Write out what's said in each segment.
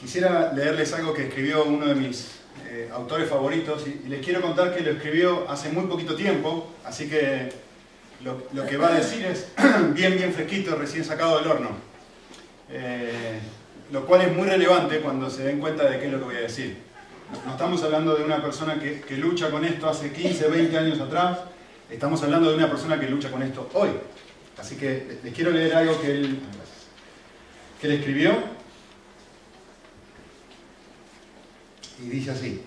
Quisiera leerles algo que escribió uno de mis eh, autores favoritos y, les quiero contar que lo escribió hace muy poquito tiempo, así que lo, que va a decir es bien, bien fresquito, recién sacado del horno. Eh, lo cual es muy relevante cuando se den cuenta de qué es lo que voy a decir. No estamos hablando de una persona que, que lucha con esto hace 15, 20 años atrás, estamos hablando de una persona que lucha con esto hoy. Así que les quiero leer algo que él, que él escribió y dice así.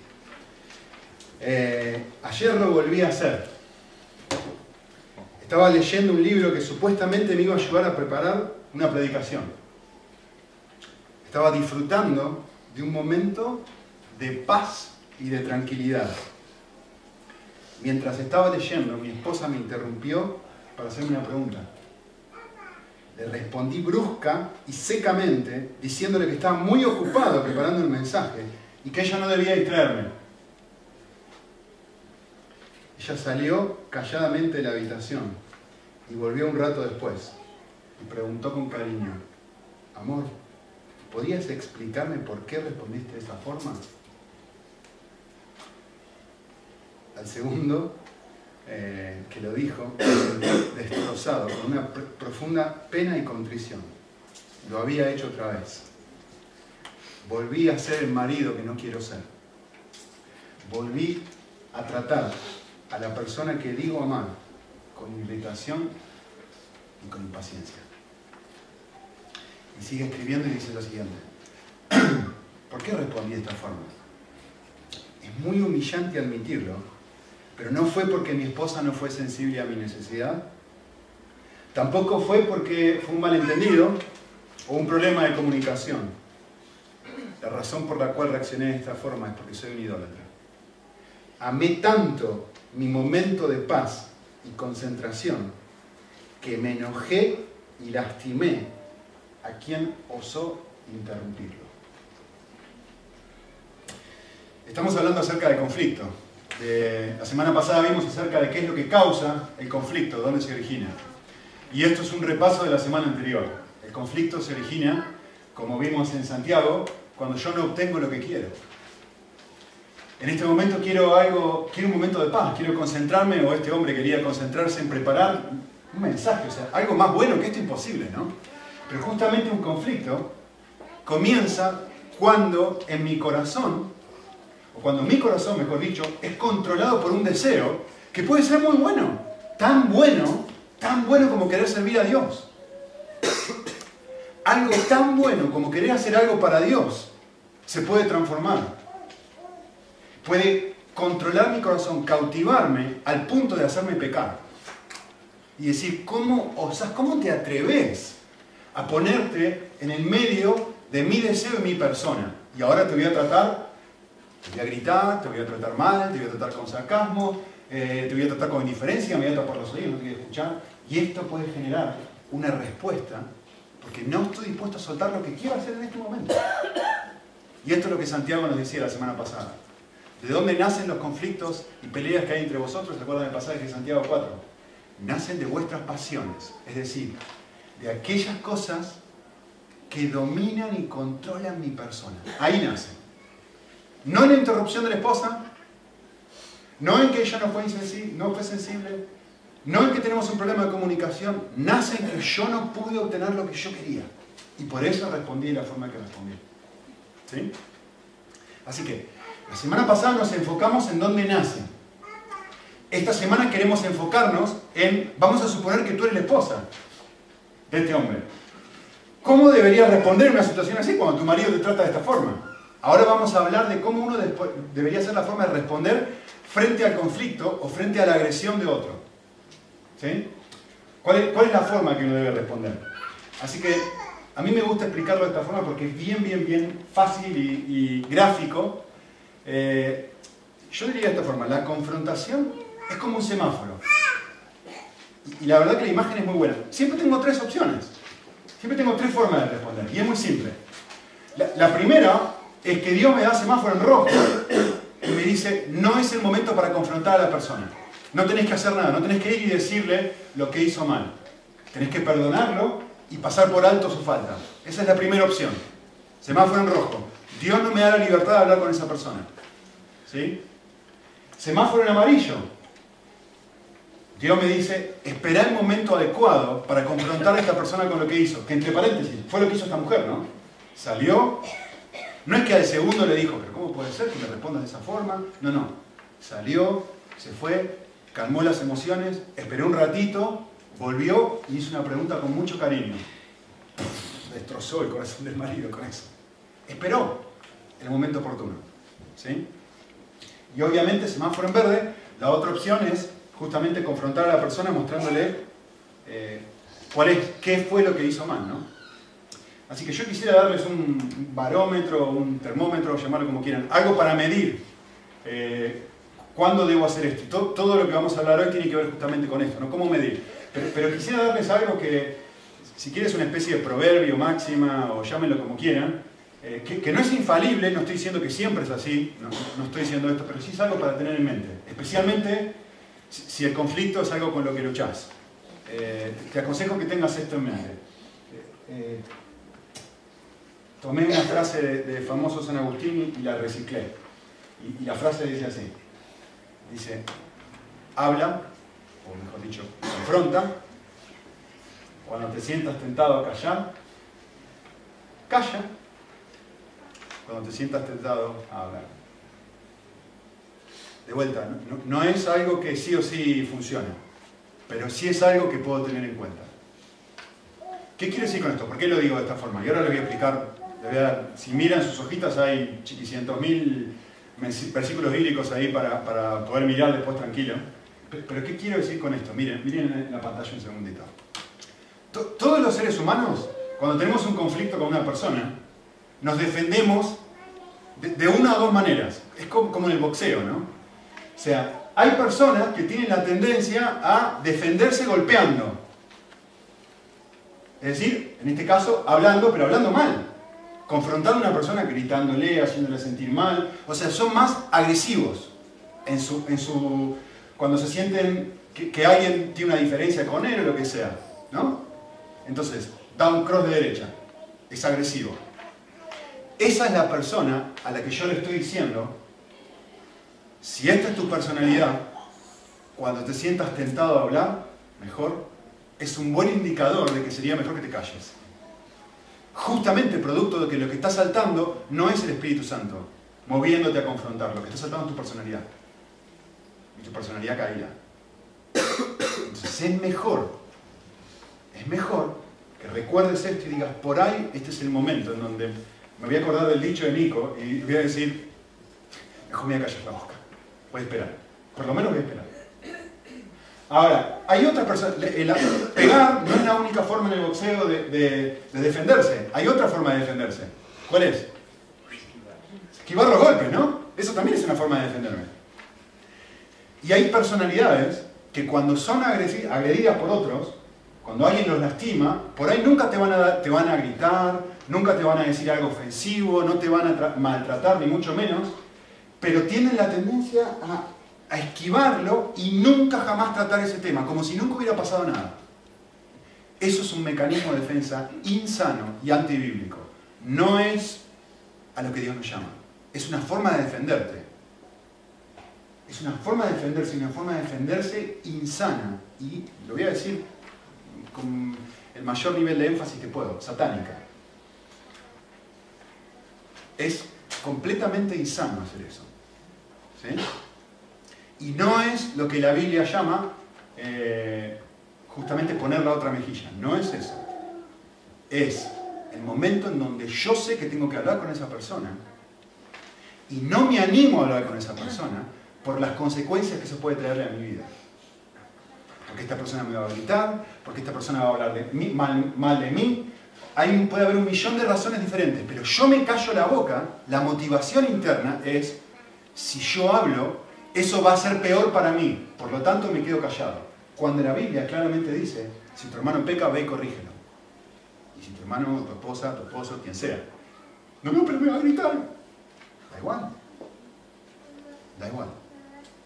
Eh, ayer lo volví a hacer. Estaba leyendo un libro que supuestamente me iba a ayudar a preparar una predicación. Estaba disfrutando de un momento de paz y de tranquilidad. Mientras estaba leyendo, mi esposa me interrumpió para hacerme una pregunta. Le respondí brusca y secamente, diciéndole que estaba muy ocupado preparando el mensaje y que ella no debía distraerme. Ella salió calladamente de la habitación y volvió un rato después y preguntó con cariño, amor, ¿podrías explicarme por qué respondiste de esa forma? Al segundo, eh, que lo dijo, destrozado, con una profunda pena y contrición. Lo había hecho otra vez. Volví a ser el marido que no quiero ser. Volví a tratar a la persona que digo amar con irritación y con impaciencia. Y sigue escribiendo y dice lo siguiente. ¿Por qué respondí de esta forma? Es muy humillante admitirlo, pero no fue porque mi esposa no fue sensible a mi necesidad. Tampoco fue porque fue un malentendido o un problema de comunicación la razón por la cual reaccioné de esta forma es porque soy un idólatra. Amé tanto mi momento de paz y concentración que me enojé y lastimé a quien osó interrumpirlo. Estamos hablando acerca del conflicto. la semana pasada vimos acerca de qué es lo que causa el conflicto, dónde se origina. Y esto es un repaso de la semana anterior. El conflicto se origina, como vimos en Santiago, cuando yo no obtengo lo que quiero. En este momento quiero algo, quiero un momento de paz, quiero concentrarme, o este hombre quería concentrarse en preparar un mensaje, o sea, algo más bueno que esto imposible, ¿no? Pero justamente un conflicto comienza cuando en mi corazón, o cuando mi corazón, mejor dicho, es controlado por un deseo que puede ser muy bueno, tan bueno, tan bueno como querer servir a Dios algo tan bueno como querer hacer algo para Dios se puede transformar. Puede controlar mi corazón, cautivarme al punto de hacerme pecar. Y decir, ¿cómo, o sea, ¿cómo te atreves a ponerte en el medio de mi deseo y mi persona? Y ahora te voy a tratar, te voy a gritar, te voy a tratar mal, te voy a tratar con sarcasmo, eh, te voy a tratar con indiferencia, me voy a tapar los oídos, no te voy a escuchar. Y esto puede generar una respuesta porque no estoy dispuesto a soltar lo que quiero hacer en este momento. Y esto es lo que Santiago nos decía la semana pasada. ¿De dónde nacen los conflictos y peleas que hay entre vosotros? ¿Se acuerdan del pasaje de Santiago 4? Nacen de vuestras pasiones, es decir, de aquellas cosas que dominan y controlan mi persona. Ahí nacen. No en la interrupción de la esposa, no en que ella no fue, no fue sensible, no es que tenemos un problema de comunicación, nace en que yo no pude obtener lo que yo quería. Y por eso respondí de la forma que respondí. ¿Sí? Así que, la semana pasada nos enfocamos en dónde nace. Esta semana queremos enfocarnos en, vamos a suponer que tú eres la esposa de este hombre. ¿Cómo deberías responder en una situación así cuando tu marido te trata de esta forma? Ahora vamos a hablar de cómo uno debería ser la forma de responder frente al conflicto o frente a la agresión de otro. ¿Cuál es, la forma que uno debe responder? Así que a mí me gusta explicarlo de esta forma porque es bien, bien, bien fácil y, gráfico. Eh, yo diría de esta forma, la confrontación es como un semáforo. Y, la verdad que la imagen es muy buena. Siempre tengo tres opciones. Siempre tengo tres formas de responder. Y es muy simple. La, la primera es que Dios me da semáforo en rojo y me dice, no es el momento para confrontar a la persona. No tenés que hacer nada, no tenés que ir y decirle lo que hizo mal. Tenés que perdonarlo y pasar por alto su falta. Esa es la primera opción. Semáforo en rojo. Dios no me da la libertad de hablar con esa persona. ¿Sí? Semáforo en amarillo. Dios me dice, espera el momento adecuado para confrontar a esta persona con lo que hizo. Que entre paréntesis, fue lo que hizo esta mujer, ¿no? Salió, no es que al segundo le dijo, pero ¿cómo puede ser que me respondas de esa forma? No, no. Salió, se fue, calmó las emociones, esperó un ratito, volvió y hizo una pregunta con mucho cariño. destrozó el corazón del marido con eso. Esperó el momento oportuno. ¿sí? Y obviamente, semáforo en verde, la otra opción es justamente confrontar a la persona mostrándole eh, cuál es, qué fue lo que hizo mal. ¿no? Así que yo quisiera darles un barómetro, un termómetro, llamarlo como quieran, algo para medir eh, cuándo debo hacer esto. Todo, lo que vamos a hablar hoy tiene que ver justamente con esto, ¿no? ¿Cómo medir? Pero, quisiera darles algo que, si quieres, una especie de proverbio, máxima, o llámenlo como quieran, eh, que, no es infalible, no estoy diciendo que siempre es así, no, estoy diciendo esto, pero sí es algo para tener en mente. Especialmente si el conflicto es algo con lo que luchás. Eh, te aconsejo que tengas esto en mente. Eh, tomé una frase de, famoso San Agustín y la reciclé. Y la frase dice así. Dice, habla, o mejor dicho, confronta, cuando te sientas tentado a callar, calla cuando te sientas tentado a hablar. De vuelta, no, es algo que sí o sí funciona, pero sí es algo que puedo tener en cuenta. ¿Qué quiero decir con esto? ¿Por qué lo digo de esta forma? Y ahora les voy a explicar, si miran sus hojitas hay chiquicientos mil versículos bíblicos ahí para, para, poder mirar después tranquilo. Pero ¿qué quiero decir con esto? Miren, miren en la pantalla un segundito. Todos los seres humanos, cuando tenemos un conflicto con una persona, nos defendemos de, una o dos maneras. Es como, en el boxeo, ¿no? O sea, hay personas que tienen la tendencia a defenderse golpeando. Es decir, en este caso, hablando, pero hablando mal. Confrontando a una persona gritándole, haciéndole sentir mal. O sea, son más agresivos en su, en su, cuando se sienten que, que alguien tiene una diferencia con él o lo que sea. ¿no? Entonces, da un cross de derecha. Es agresivo. Esa es la persona a la que yo le estoy diciendo, si esta es tu personalidad, cuando te sientas tentado a hablar, mejor, es un buen indicador de que sería mejor que te calles. Justamente producto de que lo que está saltando no es el Espíritu Santo, moviéndote a confrontar, lo que está saltando es tu personalidad. Y tu personalidad caída. Entonces es mejor, es mejor que recuerdes esto y digas, por ahí este es el momento en donde me voy a acordar del dicho de Nico y voy a decir, mejor me voy a callar la boca. Voy a esperar. Por lo menos voy a esperar. Ahora, hay otra persona. Pegar no es la única forma en el boxeo de, defenderse. Hay otra forma de defenderse. ¿Cuál es? Esquivar los golpes, ¿no? Eso también es una forma de defenderme. Y hay personalidades que cuando son agredidas por otros, cuando alguien los lastima, por ahí nunca te van a, te van a gritar, nunca te van a decir algo ofensivo, no te van a maltratar, ni mucho menos, pero tienen la tendencia a, esquivarlo y nunca jamás tratar ese tema, como si nunca hubiera pasado nada. Eso es un mecanismo de defensa insano y antibíblico. No es a lo que Dios nos llama. Es una forma de defenderte. Es una forma de defenderse, una forma de defenderse insana. Y lo voy a decir con el mayor nivel de énfasis que puedo, satánica. Es completamente insano hacer eso. Y no es lo que la Biblia llama eh, justamente poner la otra mejilla. No es eso. Es el momento en donde yo sé que tengo que hablar con esa persona y no me animo a hablar con esa persona por las consecuencias que eso puede traerle a mi vida porque esta persona me va a gritar, porque esta persona va a hablar de mí, mal, de mí. Puede haber un millón de razones diferentes, pero yo me callo la boca, la motivación interna es, si yo hablo, eso va a ser peor para mí, por lo tanto me quedo callado. Cuando la Biblia claramente dice, si tu hermano peca, ve y corrígelo. Y si tu hermano, tu esposa, tu esposo, quien sea, no, no, pero me va a gritar. Da igual. Da igual.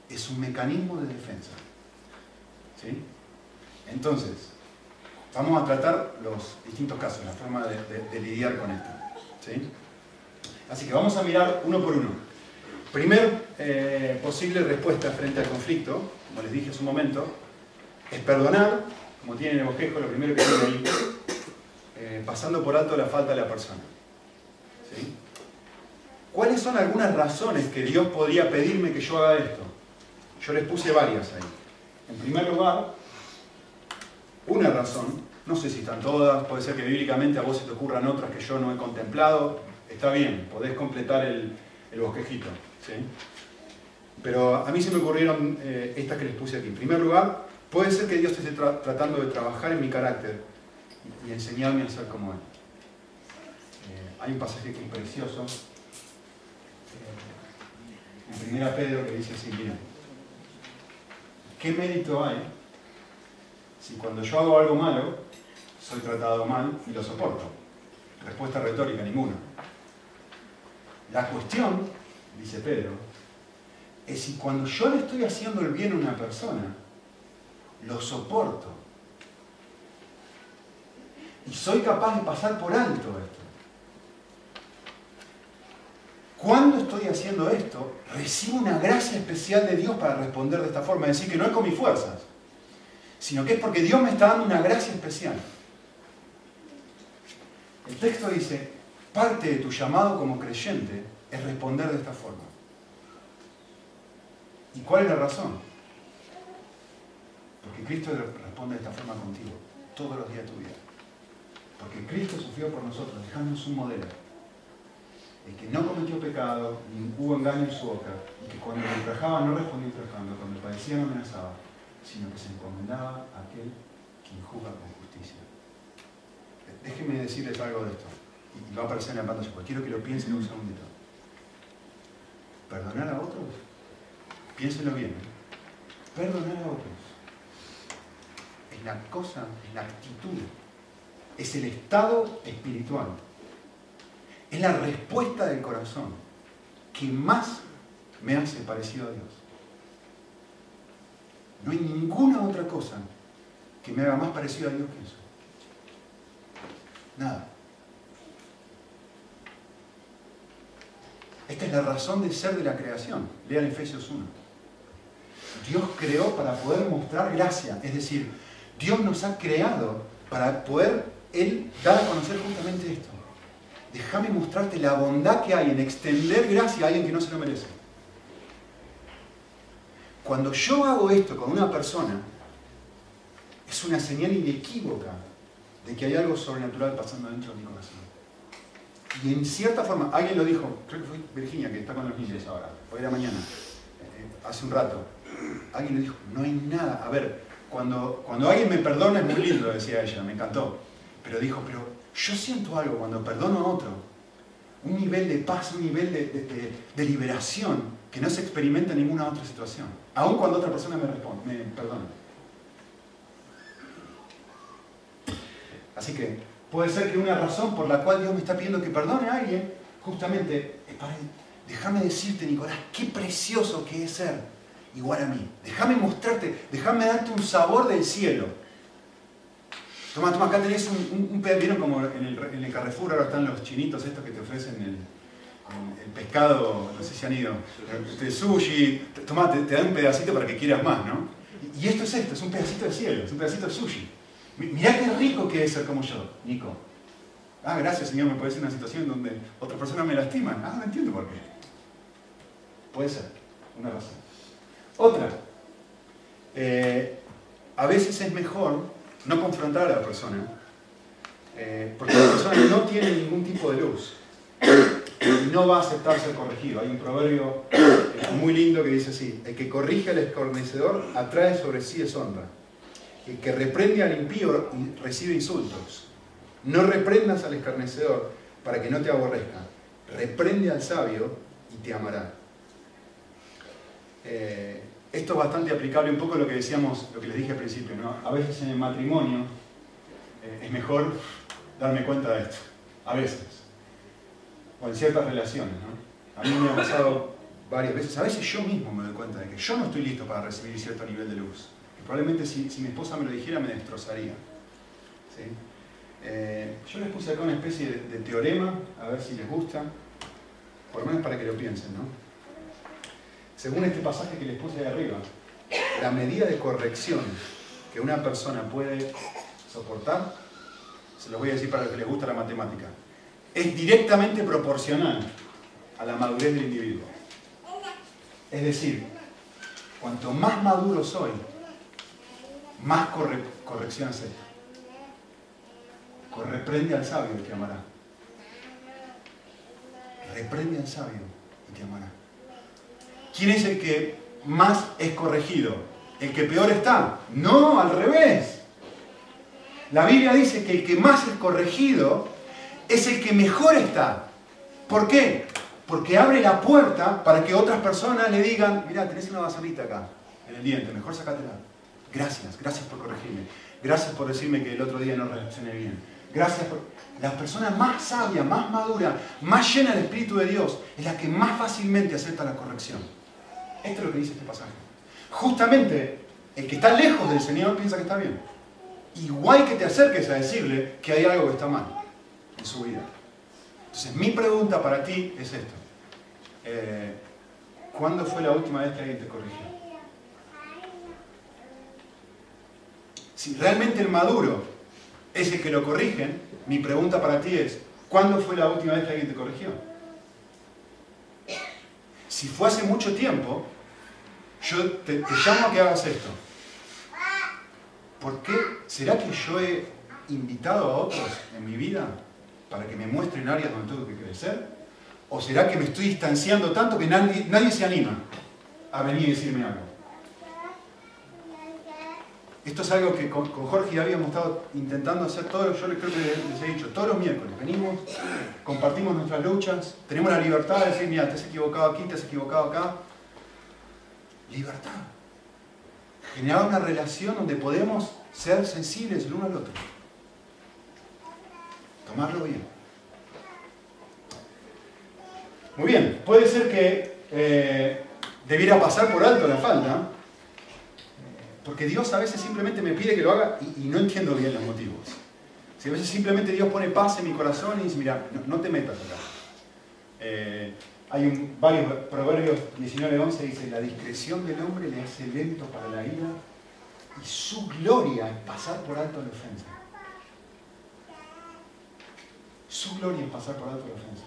Es un mecanismo de defensa. ¿Sí? Entonces, vamos a tratar los distintos casos, la forma de, lidiar con esto. ¿sí? Así que vamos a mirar uno por uno. Primer eh, posible respuesta frente al conflicto, como les dije hace un momento, es perdonar, como tiene en el bosquejo, lo primero que tiene ahí, eh, pasando por alto la falta de la persona. ¿Cuáles son algunas razones que Dios podría pedirme que yo haga esto? Yo les puse varias ahí. En primer lugar, una razón, no sé si están todas, puede ser que bíblicamente a vos se te ocurran otras que yo no he contemplado, está bien, podés completar el, bosquejito. Pero a mí se me ocurrieron eh, estas que les puse aquí. En primer lugar, puede ser que Dios esté tratando de trabajar en mi carácter y, enseñarme a ser como Él. Eh, hay un pasaje que es precioso, eh, en primera Pedro, que dice así, miren, ¿qué mérito hay si cuando yo hago algo malo, soy tratado mal y lo soporto? Respuesta retórica, ninguna. La cuestión, dice Pedro, es si cuando yo le estoy haciendo el bien a una persona, lo soporto. Y soy capaz de pasar por alto esto. Cuando estoy haciendo esto, recibo una gracia especial de Dios para responder de esta forma. Es decir, que no es con mis fuerzas, sino que es porque Dios me está dando una gracia especial. El texto dice, parte de tu llamado como creyente es responder de esta forma. ¿Y cuál es la razón? Porque Cristo responde de esta forma contigo todos los días de tu vida. Porque Cristo sufrió por nosotros, dejándonos un modelo. El que no cometió pecado, ni hubo engaño en su boca, y que cuando le trajaba no respondía trabajando, cuando padecía no amenazaba, sino que se encomendaba a aquel quien juzga con justicia. Déjenme decirles algo de esto, y va a aparecer en la pantalla, porque quiero que lo piensen un segundito. Perdonar a otros, piénsenlo bien, ¿eh? perdonar a otros es la cosa, es la actitud, es el estado espiritual es la respuesta del corazón que más me hace parecido a Dios. No hay ninguna otra cosa que me haga más parecido a Dios que eso. Nada. Esta es la razón de ser de la creación. Lean Efesios 1. Dios creó para poder mostrar gracia. Es decir, Dios nos ha creado para poder Él dar a conocer justamente esto déjame mostrarte la bondad que hay en extender gracia a alguien que no se lo merece. Cuando yo hago esto con una persona, es una señal inequívoca de que hay algo sobrenatural pasando dentro de mi corazón. Y en cierta forma, alguien lo dijo, creo que fue Virginia, que está con los niños ahora, hoy era mañana, eh, hace un rato. Alguien le dijo, no hay nada. A ver, cuando, cuando alguien me perdona es muy lindo, decía ella, me encantó. Pero dijo, pero yo siento algo cuando perdono a otro, un nivel de paz, un nivel de, liberación que no se experimenta en ninguna otra situación, aun cuando otra persona me, responde, me perdona. Así que puede ser que una razón por la cual Dios me está pidiendo que perdone a alguien, justamente es para déjame decirte, Nicolás, qué precioso que es ser igual a mí. Déjame mostrarte, déjame darte un sabor del cielo Toma, toma, acá tenés un, un, ¿Vieron como en el, en el, Carrefour ahora están los chinitos estos que te ofrecen el, el pescado, no sé si han ido, el sushi, toma, te, dan un pedacito para que quieras más, ¿no? Y esto es esto, es un pedacito de cielo, es un pedacito de sushi. Mirá qué rico que es ser como yo, Nico. Ah, gracias Señor, me ser una situación donde otras personas me lastiman. Ah, no entiendo por qué. Puede ser, una razón. Otra, eh, a veces es mejor no confrontar a la persona, eh, porque la persona no tiene ningún tipo de luz y no va a aceptar ser corregido. Hay un proverbio muy lindo que dice así, el que corrige al escornecedor atrae sobre sí deshonra. El que reprende al impío recibe insultos. No reprendas al escarnecedor para que no te aborrezca. Reprende al sabio y te amará. Eh, esto es bastante aplicable un poco a lo que decíamos, lo que les dije al principio, ¿no? A veces en el matrimonio eh, es mejor darme cuenta de esto, a veces, o en ciertas relaciones. A mí me ha pasado varias veces, a veces yo mismo me doy cuenta de que yo no estoy listo para recibir cierto nivel de luz, probablemente si, mi esposa me lo dijera me destrozaría. Eh, yo les puse acá una especie de, teorema, a ver si les gusta. por lo menos para que lo piensen, ¿no? Según este pasaje que les puse de arriba, la medida de corrección que una persona puede soportar, se lo voy a decir para los que les gusta la matemática, es directamente proporcional a la madurez del individuo. Es decir, cuanto más maduro soy, más corrección acepto. Reprende al sabio y te amará. Reprende al sabio y te amará. ¿Quién es el que más es corregido? ¿El que peor está? No, al revés. La Biblia dice que el que más es corregido es el que mejor está. ¿Por qué? Porque abre la puerta para que otras personas le digan, mira, tenés una basurita acá, en el diente, mejor sacátela. Gracias, gracias por corregirme. Gracias por decirme que el otro día no reaccioné bien. Gracias por... La persona más sabia, más madura, más llena del Espíritu de Dios, es la que más fácilmente acepta la corrección. Esto es lo que dice este pasaje. Justamente, el que está lejos del Señor piensa que está bien. Igual que te acerques a decirle que hay algo que está mal en su vida. Entonces, mi pregunta para ti es esto. Eh, ¿Cuándo fue la última vez que alguien te corrigió? Si realmente el maduro es el que lo corrigen, mi pregunta para ti es, ¿cuándo fue la última vez que alguien te corrigió? Si fue hace mucho tiempo, yo te, llamo a que hagas esto. ¿Por qué? ¿Será que yo he invitado a otros en mi vida para que me muestren áreas donde tengo que crecer? ¿O será que me estoy distanciando tanto que nadie, nadie se anima a venir y decirme algo? Esto es algo que con, Jorge ya habíamos estado intentando hacer todos, yo creo que les he dicho, todos los miércoles venimos, compartimos nuestras luchas, tenemos la libertad de decir, mira, te has equivocado aquí, te has equivocado acá. Libertad. Generar una relación donde podemos ser sensibles el uno al otro. Tomarlo bien. Muy bien, puede ser que eh, debiera pasar por alto la falta, porque Dios a veces simplemente me pide que lo haga y, no entiendo bien los motivos. Si a veces simplemente Dios pone paz en mi corazón y dice, mira, no, te metas acá. Eh, hay un, varios proverbios 19.11 dice, la discreción del hombre le hace lento para la ira y su gloria es pasar por alto la ofensa. Su gloria es pasar por alto la ofensa.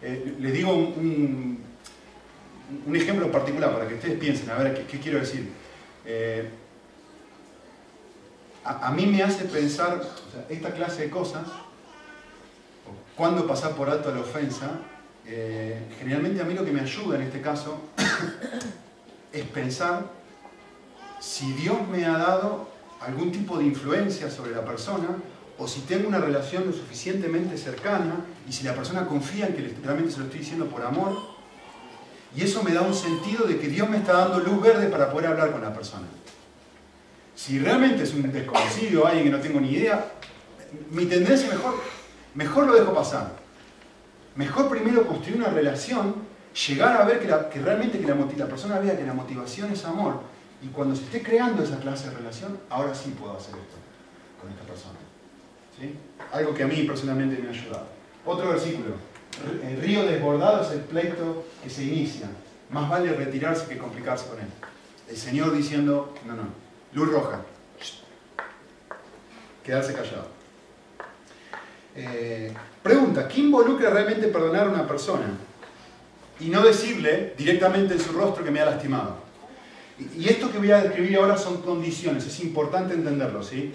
Eh, les digo un, un, ejemplo particular para que ustedes piensen, a ver qué quiero decir. Eh, a, mí me hace pensar, esta clase de cosas, cuando pasar por alto la ofensa, eh, generalmente a mí lo que me ayuda en este caso es pensar si Dios me ha dado algún tipo de influencia sobre la persona o si tengo una relación lo suficientemente cercana y si la persona confía en que realmente se lo estoy diciendo por amor y eso me da un sentido de que Dios me está dando luz verde para poder hablar con la persona. Si realmente es un desconocido, alguien que no tengo ni idea, mi tendencia mejor, mejor lo dejo pasar. Mejor primero construir una relación, llegar a ver que, realmente que la, persona vea que la motivación es amor. Y cuando se esté creando esa clase de relación, ahora sí puedo hacer esto con esta persona. ¿Sí? Algo que a mí personalmente me ha ayudado. Otro versículo el río desbordado es el pleito que se inicia. Más vale retirarse que complicarse con él. El Señor diciendo, no, no, luz roja. Quedarse callado. Eh, pregunta, ¿qué involucra realmente perdonar a una persona? Y no decirle directamente en su rostro que me ha lastimado. Y, esto que voy a describir ahora son condiciones, es importante entenderlo, ¿sí?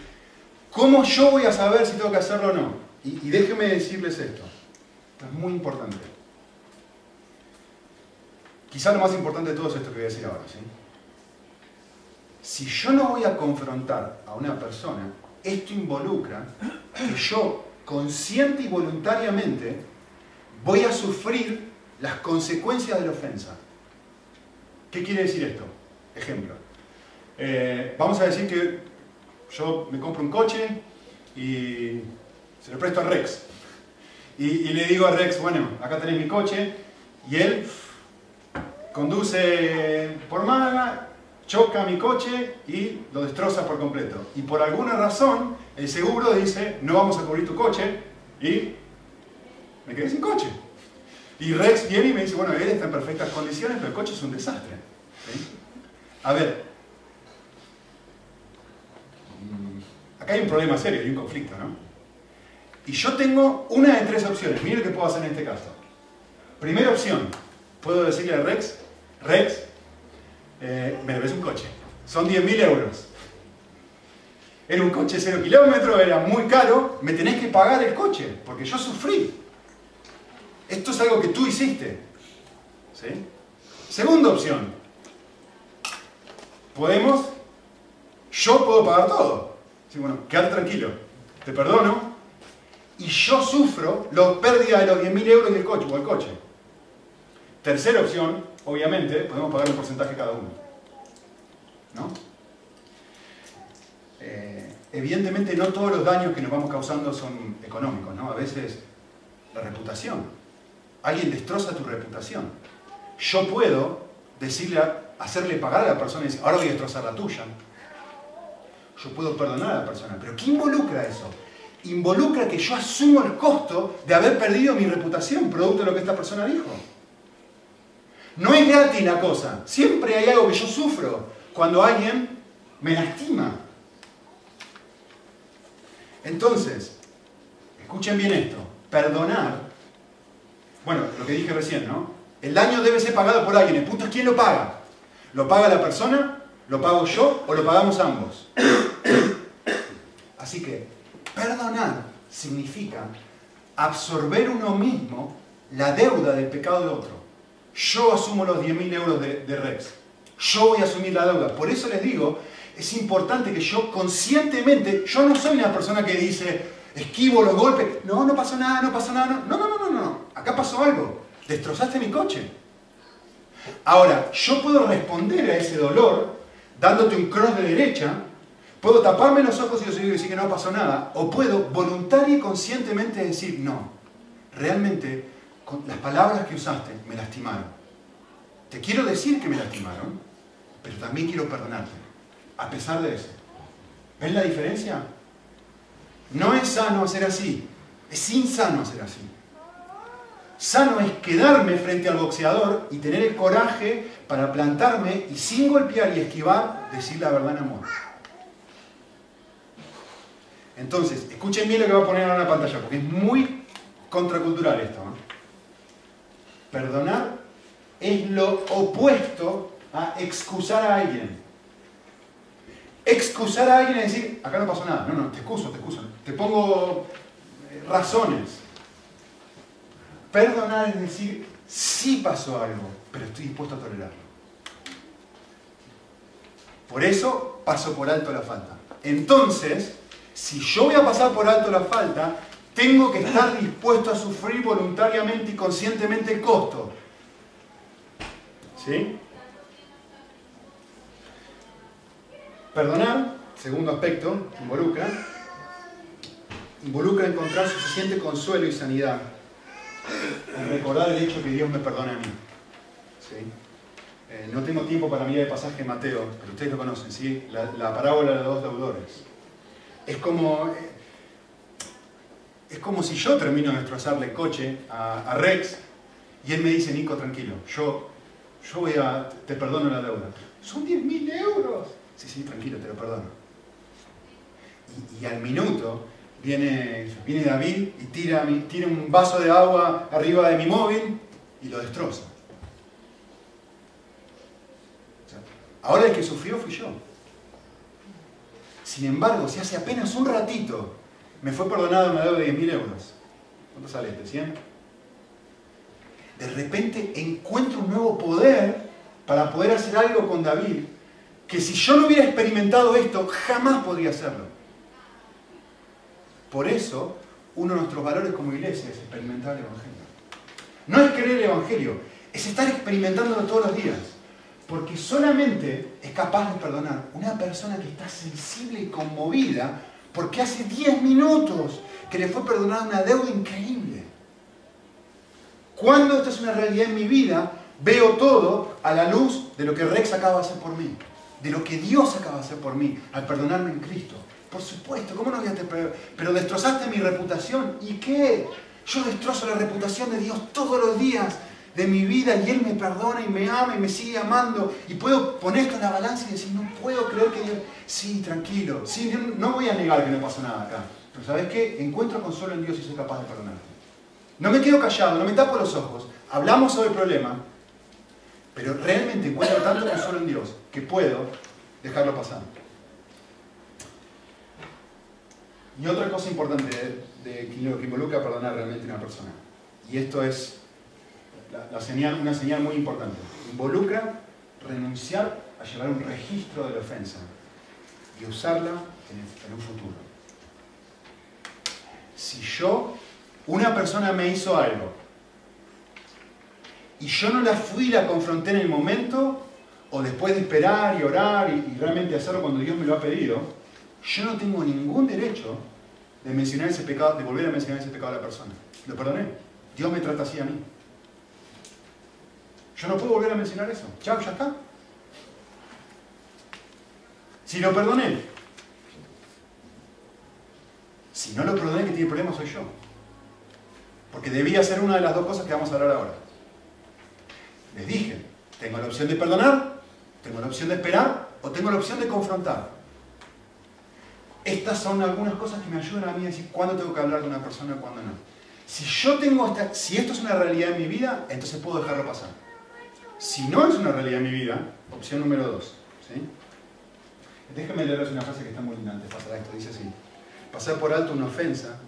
¿Cómo yo voy a saber si tengo que hacerlo o no? y déjenme decirles esto es muy importante. Quizá lo más importante de todo es esto que voy a decir ahora. ¿sí? Si yo no voy a confrontar a una persona, esto involucra que yo, consciente y voluntariamente, voy a sufrir las consecuencias de la ofensa. ¿Qué quiere decir esto? Ejemplo. Eh, vamos a decir que yo me compro un coche y se lo presto a Rex. Y, le digo a Rex, bueno, acá tenés mi coche, y él conduce por Málaga, choca mi coche y lo destroza por completo. Y por alguna razón, el seguro dice, no vamos a cubrir tu coche, y me quedé sin coche. Y Rex viene y me dice, bueno, él está en perfectas condiciones, pero el coche es un desastre. A ver, mm, acá hay un problema serio, hay un conflicto, ¿no? Y yo tengo una de tres opciones. Mire lo que puedo hacer en este caso. Primera opción, puedo decirle a Rex, Rex, eh, me debes un coche. Son 10.000 euros. Era un coche cero kilómetros, era muy caro, me tenés que pagar el coche, porque yo sufrí. Esto es algo que tú hiciste. ¿Sí? Segunda opción. Podemos, yo puedo pagar todo. ¿Sí? Bueno, quédate tranquilo, te perdono, y yo sufro la pérdida de los 10.000 euros del coche o el coche. Tercera opción, obviamente, podemos pagar un porcentaje cada uno. ¿No? Eh, evidentemente no todos los daños que nos vamos causando son económicos, ¿no? A veces la reputación. Alguien destroza tu reputación. Yo puedo decirle, hacerle pagar a la persona y decir, ahora voy a destrozar la tuya. Yo puedo perdonar a la persona, pero ¿qué involucra eso? Involucra que yo asumo el costo de haber perdido mi reputación, producto de lo que esta persona dijo. No es gratis la cosa. Siempre hay algo que yo sufro cuando alguien me lastima. Entonces, escuchen bien esto. Perdonar, bueno, lo que dije recién, ¿no? El daño debe ser pagado por alguien. El punto es quién lo paga. ¿Lo paga la persona? ¿Lo pago yo? ¿O lo pagamos ambos? Así que, perdonar significa absorber uno mismo la deuda del pecado de otro. Yo asumo los 10.000 euros de, de Rex. Yo voy a asumir la deuda. Por eso les digo, es importante que yo conscientemente, yo no soy una persona que dice, esquivo los golpes, no, no pasó nada, no pasó nada, no, no, no, no, no, acá pasó algo, destrozaste mi coche. Ahora, yo puedo responder a ese dolor dándote un cross de derecha, puedo taparme los ojos y decir que no pasó nada, o puedo voluntaria y conscientemente decir, no, realmente las palabras que usaste me lastimaron. Te quiero decir que me lastimaron, pero también quiero perdonarte, a pesar de eso. ¿Ven la diferencia? No es sano hacer así, es insano hacer así. Sano es quedarme frente al boxeador y tener el coraje para plantarme y sin golpear y esquivar, decir la verdad en amor. Entonces, escuchen bien lo que voy a poner en la pantalla, porque es muy contracultural esto. Perdonar es lo opuesto a excusar a alguien. Excusar a alguien es decir, acá no pasó nada. No, no, te excuso, te excuso. Te pongo eh, razones. Perdonar es decir, sí pasó algo, pero estoy dispuesto a tolerarlo. Por eso paso por alto la falta. Entonces, si yo voy a pasar por alto la falta, tengo que estar dispuesto a sufrir voluntariamente y conscientemente el costo. ¿Sí? Perdonar, segundo aspecto, involucra, involucra encontrar suficiente consuelo y sanidad en recordar el hecho que Dios me perdona a mí. ¿Sí? Eh, no tengo tiempo para mirar el pasaje de Mateo, pero ustedes lo conocen, ¿sí? La, la parábola de los dos deudores. Es como, es como si yo termino de destrozarle el coche a, Rex y él me dice, Nico, tranquilo, yo, yo voy a, te perdono la deuda. Son 10.000 euros. Sí, sí, tranquilo, te lo perdono. Y, al minuto viene, viene David y tira, tira un vaso de agua arriba de mi móvil y lo destroza. ahora el que sufrió fui yo. Sin embargo, si hace apenas un ratito me fue perdonado una deuda de 10.000 euros. ¿Cuánto sale este? ¿100? De repente encuentro un nuevo poder para poder hacer algo con David que si yo no hubiera experimentado esto, jamás podría hacerlo. Por eso, uno de nuestros valores como iglesia es experimentar el Evangelio. No es creer el Evangelio, es estar experimentándolo todos los días. Porque solamente es capaz de perdonar una persona que está sensible y conmovida porque hace 10 minutos que le fue perdonada una deuda increíble. Cuando esta es una realidad en mi vida, veo todo a la luz de lo que Rex acaba de hacer por mí, de lo que Dios acaba de hacer por mí, al perdonarme en Cristo. Por supuesto, ¿cómo no voy a te Pero destrozaste mi reputación. ¿Y qué? Yo destrozo la reputación de Dios todos los días de mi vida y Él me perdona y me ama y me sigue amando. Y puedo poner esto en la balanza y decir, no puedo creer que Dios... Sí, tranquilo. Sí, no voy a negar que no pasó nada acá. Pero ¿sabes qué? Encuentro consuelo en Dios y soy capaz de perdonarte. No me quedo callado, no me tapo los ojos. Hablamos sobre el problema, pero realmente encuentro tanto consuelo en Dios que puedo dejarlo pasar. Y otra cosa importante de, lo que involucra perdonar realmente a una persona, y esto es la, señal, una señal muy importante, involucra renunciar a llevar un registro de la ofensa y usarla en un futuro. Si yo, una persona me hizo algo, y yo no la fui y la confronté en el momento, o después de esperar y orar y, realmente hacerlo cuando Dios me lo ha pedido, yo no tengo ningún derecho de mencionar ese pecado, de volver a mencionar ese pecado a la persona. Lo perdoné. Dios me trata así a mí. Yo no puedo volver a mencionar eso. Chao, ya está. Si lo perdoné. Si no lo perdoné, que tiene problema soy yo. Porque debía ser una de las dos cosas que vamos a hablar ahora. Les dije, tengo la opción de perdonar, tengo la opción de esperar o tengo la opción de confrontar. Estas son algunas cosas que me ayudan a mí a decir cuándo tengo que hablar con una persona cuándo no. Si yo tengo esta, si esto es una realidad en mi vida, entonces puedo dejarlo pasar. Si no es una realidad en mi vida, opción número dos. ¿sí? Déjame leerles una frase que está muy linda antes de pasar esto. Dice así, pasar por alto una ofensa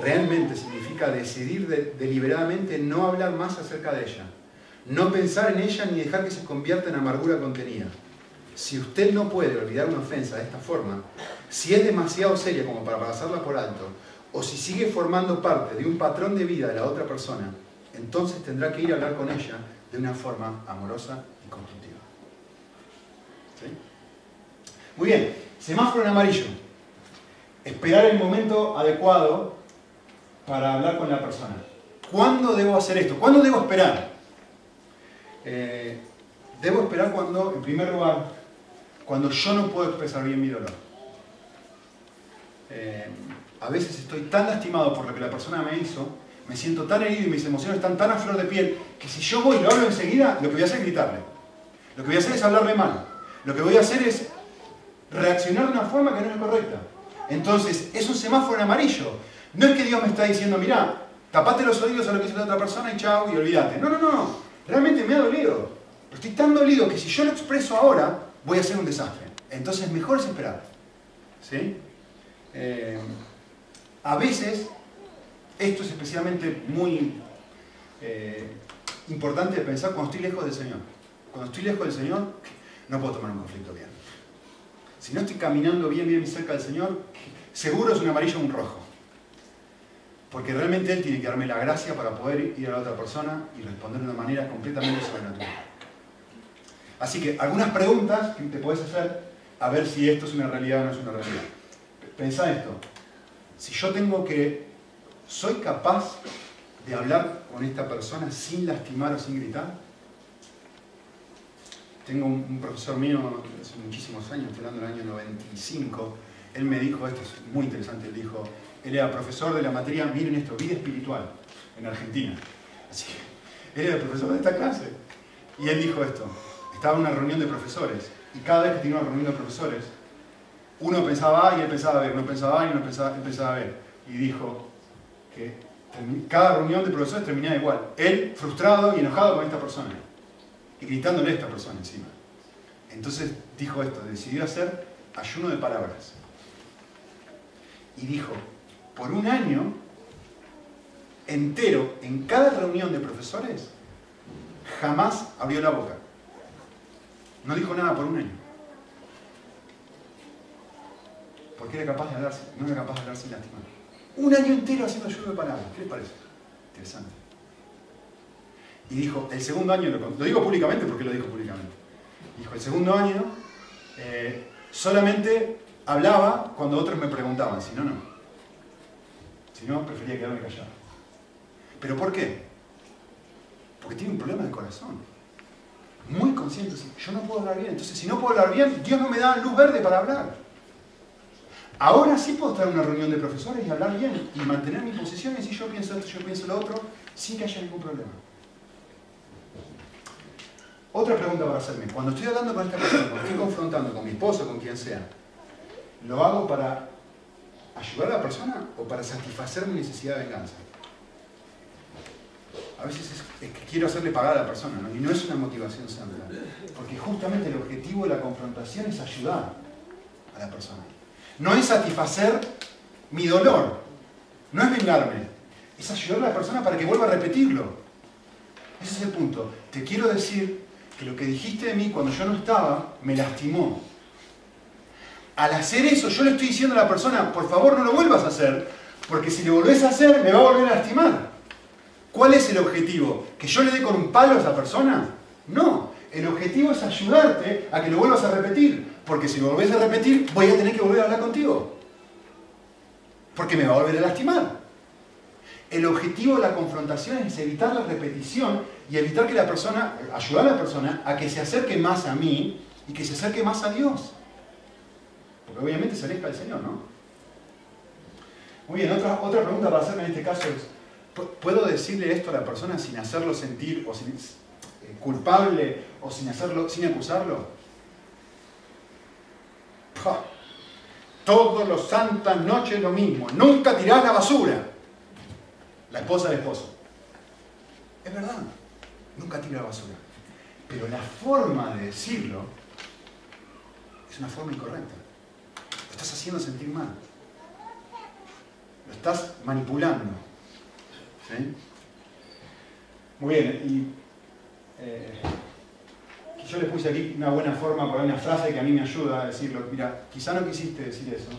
realmente significa decidir deliberadamente no hablar más acerca de ella no pensar en ella ni dejar que se convierta en amargura contenida. Si usted no puede olvidar una ofensa de esta forma, si es demasiado seria como para pasarla por alto, o si sigue formando parte de un patrón de vida de la otra persona, entonces tendrá que ir a hablar con ella de una forma amorosa y constructiva. Muy bien, semáforo en amarillo. Esperar el momento adecuado para hablar con la persona. ¿Cuándo debo hacer esto? ¿Cuándo debo esperar? Eh, debo esperar cuando, en primer lugar, cuando yo no puedo expresar bien mi dolor. Eh, a veces estoy tan lastimado por lo que la persona me hizo, me siento tan herido y mis emociones están tan a flor de piel, que si yo voy y lo hablo enseguida, lo que voy a hacer es gritarle. Lo que voy a hacer es hablarle mal. Lo que voy a hacer es reaccionar de una forma que no es correcta. Entonces, es un semáforo en amarillo. No es que Dios me está diciendo, mira, tapate los oídos a lo que hizo la otra persona y chao y olvídate. No, no, no. Realmente me ha dolido. Estoy tan dolido que si yo lo expreso ahora, voy a hacer un desastre. Entonces, mejor es esperar. ¿Sí? Eh, a veces, esto es especialmente muy eh, importante de pensar cuando estoy lejos del Señor. Cuando estoy lejos del Señor, no puedo tomar un conflicto bien. Si no estoy caminando bien, bien cerca del Señor, seguro es un amarillo o un rojo. Porque realmente Él tiene que darme la gracia para poder ir a la otra persona y responder de una manera completamente sobrenatural. Así que algunas preguntas que te puedes hacer a ver si esto es una realidad o no es una realidad. Pensá esto. Si yo tengo que... ¿Soy capaz de hablar con esta persona sin lastimar o sin gritar? Tengo un, profesor mío hace muchísimos años, estoy hablando del año 95, él me dijo, esto es muy interesante, él dijo, él era profesor de la materia, miren esto, vida espiritual, en Argentina. Así que él era el profesor de esta clase. Y él dijo esto, estaba en una reunión de profesores, y cada vez que tenía una reunión de profesores, uno pensaba A y él pensaba B, uno pensaba A y uno pensaba, él pensaba B. Y dijo que cada reunión de profesores terminaba igual. Él frustrado y enojado con esta persona. Y gritándole a esta persona encima. Entonces dijo esto, decidió hacer ayuno de palabras. Y dijo, por un año entero, en cada reunión de profesores, jamás abrió la boca. No dijo nada por un año. Porque era capaz de hablar, no era capaz de hablar sin. Un año entero haciendo ayuda de palabras. ¿Qué les parece? Interesante. Y dijo, el segundo año, lo, digo públicamente porque lo dijo públicamente. Dijo, el segundo año eh, solamente hablaba cuando otros me preguntaban, si no, no. Si no, prefería quedarme callado. ¿Pero por qué? Porque tiene un problema de corazón. Muy consciente. Yo no puedo hablar bien. Entonces, si no puedo hablar bien, Dios no me da luz verde para hablar. Ahora sí puedo estar en una reunión de profesores y hablar bien y mantener mi posición y decir yo pienso esto, yo pienso lo otro, sin que haya ningún problema. Otra pregunta para hacerme. Cuando estoy hablando con esta persona, cuando estoy confrontando con mi esposo, con quien sea, ¿lo hago para ayudar a la persona o para satisfacer mi necesidad de venganza? A veces es, que quiero hacerle pagar a la persona, ¿no? y no es una motivación santa. Porque justamente el objetivo de la confrontación es ayudar a la persona. No es satisfacer mi dolor, no es vengarme, es ayudar a la persona para que vuelva a repetirlo. Ese es el punto. Te quiero decir que lo que dijiste de mí cuando yo no estaba me lastimó. Al hacer eso, yo le estoy diciendo a la persona, por favor no lo vuelvas a hacer, porque si lo volvés a hacer me va a volver a lastimar. ¿Cuál es el objetivo? ¿Que yo le dé con un palo a esa persona? No, el objetivo es ayudarte a que lo vuelvas a repetir, porque si lo volvés a repetir voy a tener que volver a hablar contigo, porque me va a volver a lastimar. El objetivo de la confrontación es evitar la repetición y evitar que la persona, ayudar a la persona a que se acerque más a mí y que se acerque más a Dios. Porque obviamente se aleja del Señor, ¿no? Muy bien, otra, otra pregunta para hacerme en este caso es, ¿puedo decirle esto a la persona sin hacerlo sentir o sin, eh, culpable o sin, hacerlo, sin acusarlo? Todos los santas noches lo mismo, nunca tirás la basura. La esposa del esposo. Es verdad nunca tira basura. Pero la forma de decirlo es una forma incorrecta. Lo estás haciendo sentir mal. Lo estás manipulando. Muy bien, y eh, yo les puse aquí una buena forma para una frase que a mí me ayuda a decirlo. Mira, quizá no quisiste decir eso,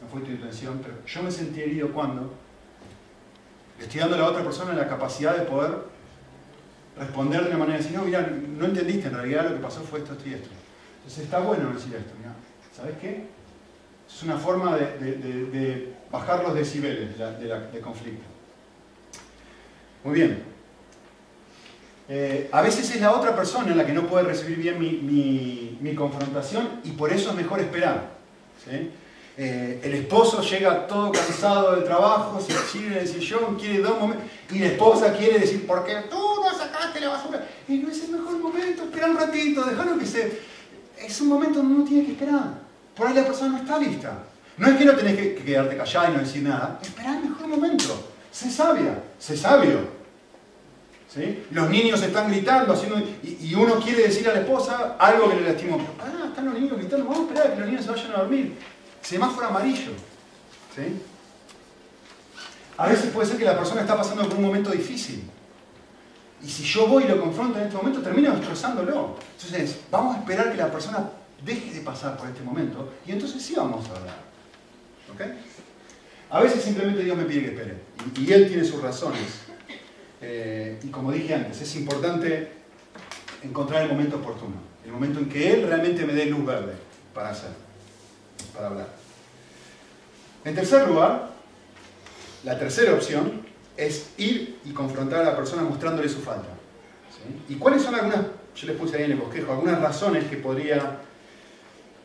no fue tu intención, pero yo me sentí herido cuando le estoy dando a la otra persona la capacidad de poder responder de una manera así, no, mira, no entendiste, en realidad lo que pasó fue esto, esto y esto. Entonces está bueno decir esto, mira, ¿sabes qué? Es una forma de, bajar los decibeles de, conflicto. Muy bien. Eh, a veces es la otra persona la que no puede recibir bien mi, confrontación y por eso es mejor esperar. Eh, el esposo llega todo cansado del trabajo, se sigue en el quiere dos momentos, y la esposa quiere decir, ¿por qué tú no sacaste la basura? Y no es el mejor momento, espera un ratito, déjalo que se... Es un momento donde uno tiene que esperar. Por ahí la persona no está lista. No es que no tenés que, quedarte callada y no decir nada, espera el mejor momento. Sé sabia, sé sabio. Los niños están gritando haciendo, y, uno quiere decir a la esposa algo que le lastimó. Ah, están los niños gritando, vamos a esperar a que los niños se vayan a dormir. Semáforo amarillo. ¿sí? A veces puede ser que la persona está pasando por un momento difícil. Y si yo voy y lo confronto en este momento, termino destrozándolo. Entonces, vamos a esperar que la persona deje de pasar por este momento y entonces sí vamos a hablar. ¿Ok? A veces simplemente Dios me pide que espere. Y, Él tiene sus razones. Eh, y como dije antes, es importante encontrar el momento oportuno. El momento en que Él realmente me dé luz verde para hacer, para hablar. En tercer lugar, la tercera opción es ir y confrontar a la persona mostrándole su falta. ¿Y cuáles son algunas, yo les puse ahí en el bosquejo, algunas razones que podría,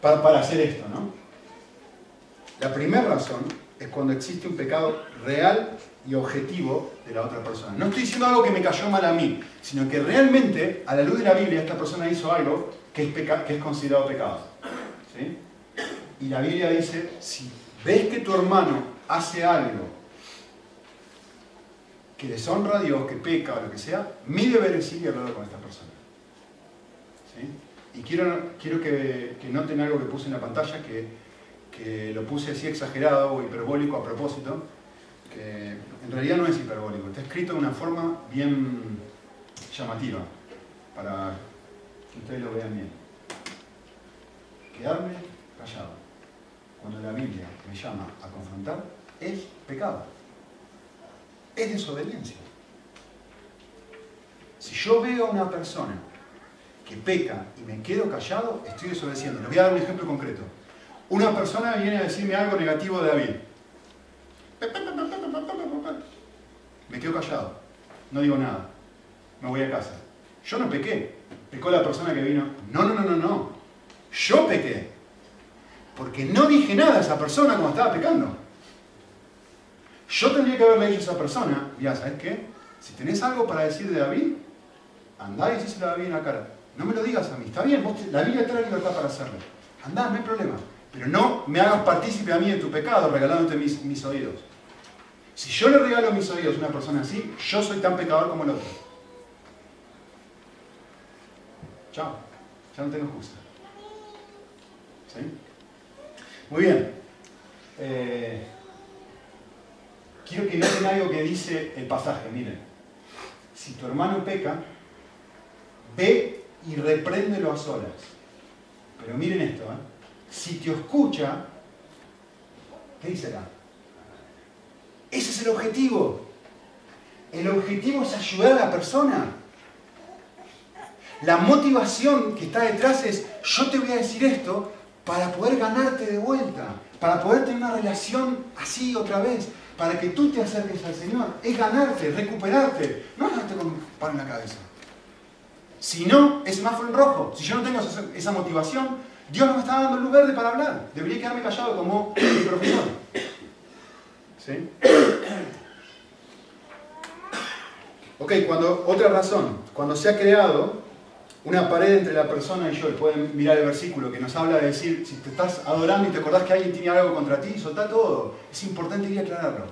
para, hacer esto? ¿no? La primera razón es cuando existe un pecado real y objetivo de la otra persona. No estoy diciendo algo que me cayó mal a mí, sino que realmente, a la luz de la Biblia, esta persona hizo algo que es, que considerado pecado. ¿sí? Y la Biblia dice, si ves que tu hermano hace algo que deshonra a Dios, que peca o lo que sea, mi deber es ir y hablar con esta persona. Y quiero, quiero que, noten algo que puse en la pantalla, que, lo puse así exagerado o hiperbólico a propósito, en realidad no es hiperbólico, está escrito de una forma bien llamativa, para que ustedes lo vean bien. Quedarme callado cuando la Biblia me llama a confrontar, es pecado. Es desobediencia. Si yo veo a una persona que peca y me quedo callado, estoy desobedeciendo. Les voy a dar un ejemplo concreto. Una persona viene a decirme algo negativo de David. Me quedo callado. No digo nada. Me voy a casa. Yo no pequé. Pecó la persona que vino. No, no, no, no, no. Yo pequé. Porque no dije nada a esa persona cuando estaba pecando. Yo tendría que haberle dicho a esa persona, ya, ¿sabes qué? Si tenés algo para decir de David, andá y decíselo a David en la cara. No me lo digas a mí, está bien, la Biblia te da libertad para hacerlo. Andá, no hay problema. Pero no me hagas partícipe a mí de tu pecado regalándote mis, mis oídos. Si yo le regalo mis oídos a una persona así, yo soy tan pecador como el otro. Chao, ya no tengo justa. ¿Sí? Muy bien. Eh, quiero que noten algo que dice el pasaje. Miren, si tu hermano peca, ve y repréndelo a solas. Pero miren esto, ¿eh? si te escucha, ¿qué dice acá? Ese es el objetivo. El objetivo es ayudar a la persona. La motivación que está detrás es, yo te voy a decir esto para poder ganarte de vuelta, para poder tener una relación así otra vez, para que tú te acerques al Señor. Es ganarte, recuperarte, no dejarte con pan en la cabeza. Si no, es semáforo en rojo. Si yo no tengo esa motivación, Dios no me está dando lugar de para hablar. Debería quedarme callado como mi profesor. Ok, cuando, otra razón, cuando se ha creado una pared entre la persona y yo, y pueden mirar el versículo que nos habla de decir, si te estás adorando y te acordás que alguien tiene algo contra ti, soltá todo. Es importante ir a aclararlo.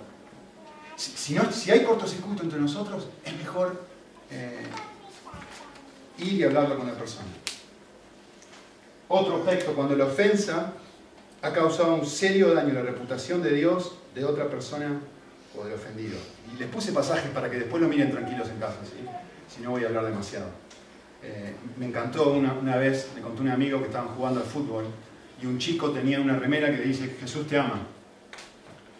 Si, no, si hay cortocircuito entre nosotros, es mejor eh, ir y hablarlo con la persona. Otro aspecto, cuando la ofensa ha causado un serio daño a la reputación de Dios, de otra persona o del ofendido. Y les puse pasajes para que después lo miren tranquilos en casa, si no voy a hablar demasiado. Eh, me encantó una, vez, me contó un amigo que estaban jugando al fútbol y un chico tenía una remera que dice Jesús te ama.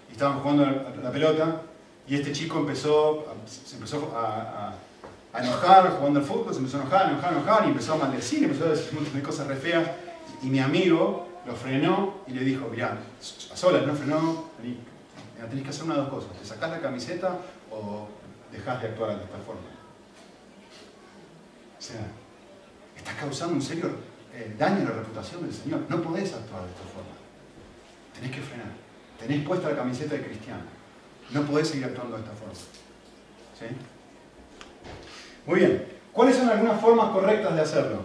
Y estaban jugando la, pelota y este chico empezó, se empezó a, enojar jugando al fútbol, se empezó a enojar, a enojar, a enojar y empezó a maldecir, empezó a decir un montón de cosas re feas. Y mi amigo lo frenó y le dijo, mirá, a solas, no frenó, tenés que hacer una de dos cosas, te sacás la camiseta o dejás de actuar de esta forma. O sea, estás causando un serio eh, daño a la reputación del Señor. No podés actuar de esta forma. Tenés que frenar. Tenés puesta la camiseta de cristiano. No podés seguir actuando de esta forma. ¿Sí? Muy bien. ¿Cuáles son algunas formas correctas de hacerlo?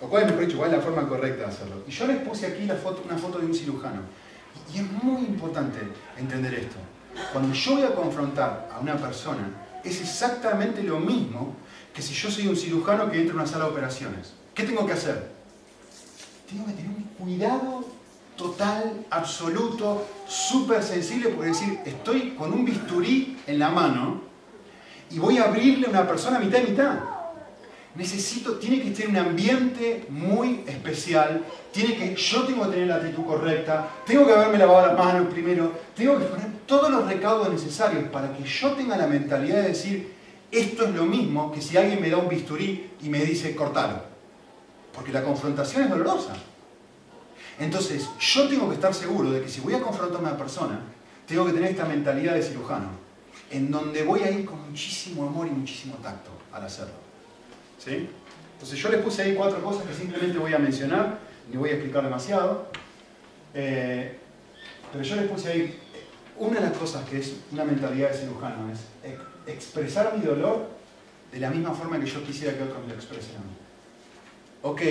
O cuál, mejor dicho, cuál es la forma correcta de hacerlo. Y yo les puse aquí una foto de un cirujano. Y es muy importante entender esto. Cuando yo voy a confrontar a una persona, es exactamente lo mismo que si yo soy un cirujano que entra en una sala de operaciones. ¿Qué tengo que hacer? Tengo que tener un cuidado total, absoluto, súper sensible, porque decir, estoy con un bisturí en la mano y voy a abrirle a una persona mitad y mitad. Necesito, tiene que tener un ambiente muy especial, tiene que, yo tengo que tener la actitud correcta, tengo que haberme lavado las manos primero, tengo que poner todos los recaudos necesarios para que yo tenga la mentalidad de decir, esto es lo mismo que si alguien me da un bisturí y me dice cortalo. Porque la confrontación es dolorosa. Entonces, yo tengo que estar seguro de que si voy a confrontar a una persona, tengo que tener esta mentalidad de cirujano, en donde voy a ir con muchísimo amor y muchísimo tacto al hacerlo. ¿Sí? Entonces, yo les puse ahí cuatro cosas que simplemente voy a mencionar, ni voy a explicar demasiado. Eh, pero yo les puse ahí, una de las cosas que es una mentalidad de cirujano es expresar mi dolor de la misma forma que yo quisiera que otros me lo expresen a mí. Ok,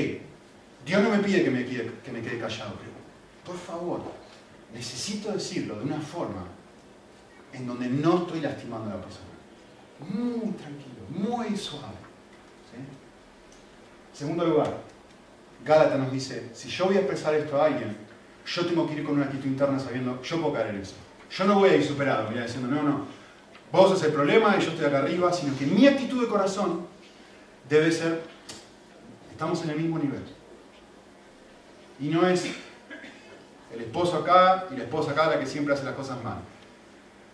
Dios no me pide que me, quede, que me quede callado, pero por favor, necesito decirlo de una forma en donde no estoy lastimando a la persona. Muy tranquilo, muy suave. Segundo lugar, Gálata nos dice, si yo voy a expresar esto a alguien, yo tengo que ir con una actitud interna sabiendo, yo puedo caer en eso. Yo no voy a ir superado, mira, diciendo, no, no, vos sos el problema y yo estoy acá arriba, sino que mi actitud de corazón debe ser, estamos en el mismo nivel. Y no es el esposo acá y la esposa acá la que siempre hace las cosas mal.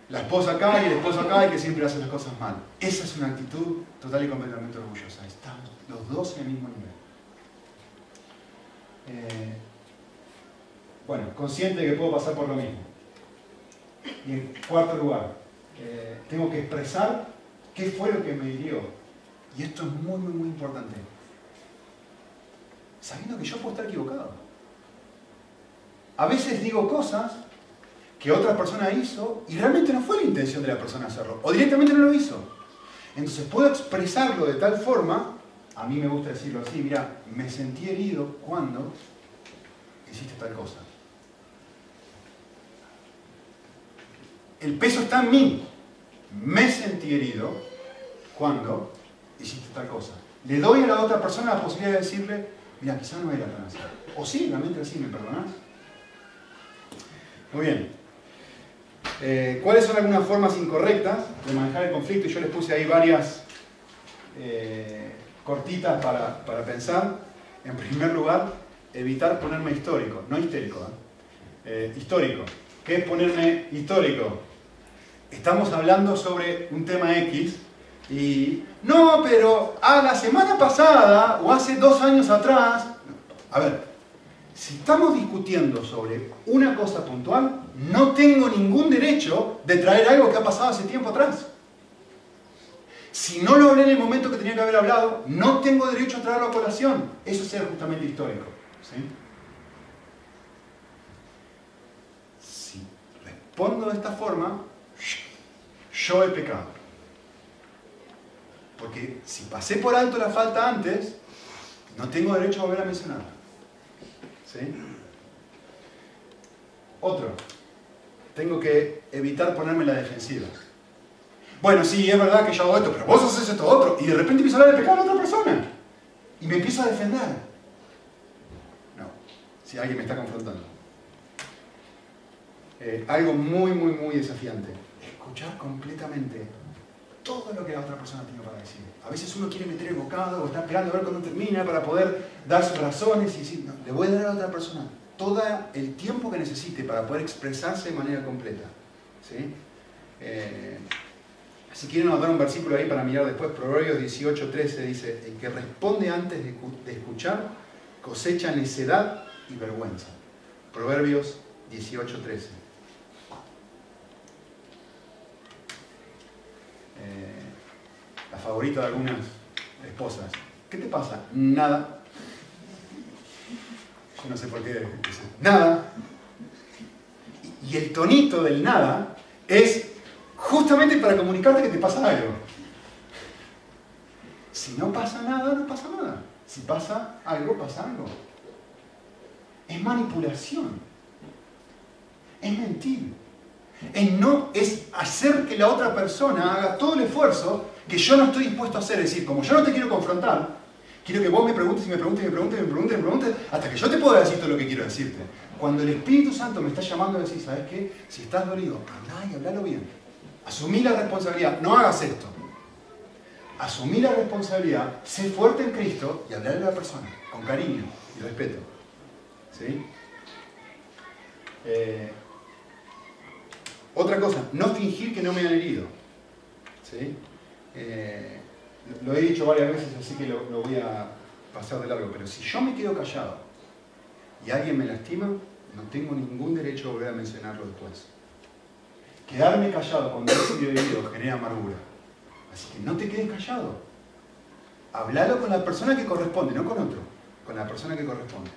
La esposa acá y el esposo acá y que siempre hace las cosas mal. Esa es una actitud total y completamente orgullosa. Estamos los dos en el mismo nivel. Eh, bueno, consciente de que puedo pasar por lo mismo. Y en cuarto lugar, eh, tengo que expresar qué fue lo que me hirió. Y esto es muy, muy, muy importante. Sabiendo que yo puedo estar equivocado. a veces digo cosas que otra persona hizo y realmente no fue la intención de la persona hacerlo, o directamente no lo hizo. Entonces puedo expresarlo de tal forma, a mí me gusta decirlo así, mira, me sentí herido cuando hiciste tal cosa. El peso está en mí. Me sentí herido cuando hiciste tal cosa. Le doy a la otra persona la posibilidad de decirle, mira, quizás no era tan así. O sí, realmente así, ¿me perdonás? Muy bien. Eh, ¿Cuáles son algunas formas incorrectas de manejar el conflicto? Yo les puse ahí varias eh, cortitas para, pensar. En primer lugar, evitar ponerme histórico, no histérico. ¿eh? histórico. ¿Qué es ponerme histórico? Estamos hablando sobre un tema X y no, pero a la semana pasada o hace dos años atrás. A ver, si estamos discutiendo sobre una cosa puntual, no tengo ningún derecho de traer algo que ha pasado hace tiempo atrás. Si no lo hablé en el momento que tenía que haber hablado, no tengo derecho a traerlo a colación. Eso es justamente histórico. Si respondo de esta forma, yo he pecado. Porque si pasé por alto la falta antes, no tengo derecho a volver a mencionarla. ¿Sí? Otro. Tengo que evitar ponerme la defensiva. Bueno, sí, es verdad que yo hago esto, pero vos haces esto otro. Y de repente empiezo a hablar de pecado a otra persona. Y me empiezo a defender. No, si alguien me está confrontando. Eh, algo muy, muy, muy desafiante. Escuchar completamente todo lo que la otra persona tiene para decir. A veces uno quiere meter el bocado o está esperando a ver cuándo termina para poder dar sus razones y decir, le voy a dar a la otra persona todo el tiempo que necesite para poder expresarse de manera completa. Eh, si quieren anotar un versículo ahí para mirar después, Proverbios 18, 13 dice, el que responde antes de escuchar cosecha necedad y vergüenza. Proverbios 18, 13. Eh, la favorita de algunas esposas. ¿Qué te pasa? Nada. Yo no sé por qué. Nada. Y el tonito del nada es justamente para comunicarte que te pasa algo. Si no pasa nada, no pasa nada. Si pasa algo, pasa algo. Es manipulación. Es mentir en no es hacer que la otra persona haga todo el esfuerzo que yo no estoy dispuesto a hacer. Es decir, como yo no te quiero confrontar, quiero que vos me preguntes y me preguntes y me preguntes y me preguntes y me preguntes hasta que yo te pueda decir todo lo que quiero decirte. Cuando el Espíritu Santo me está llamando a decir, ¿sabes qué? Si estás dolido, andá y hablalo bien. Asumí la responsabilidad, no hagas esto. Asumí la responsabilidad, sé fuerte en Cristo y hablarle a la persona con cariño y respeto. ¿Sí? Eh, otra cosa, no fingir que no me han herido. ¿Sí? Eh, lo he dicho varias veces, así que lo, voy a pasar de largo, pero si yo me quedo callado y alguien me lastima, no tengo ningún derecho a volver a mencionarlo después. Quedarme callado cuando he sido herido genera amargura. Así que no te quedes callado. Hablalo con la persona que corresponde, no con otro, con la persona que corresponde.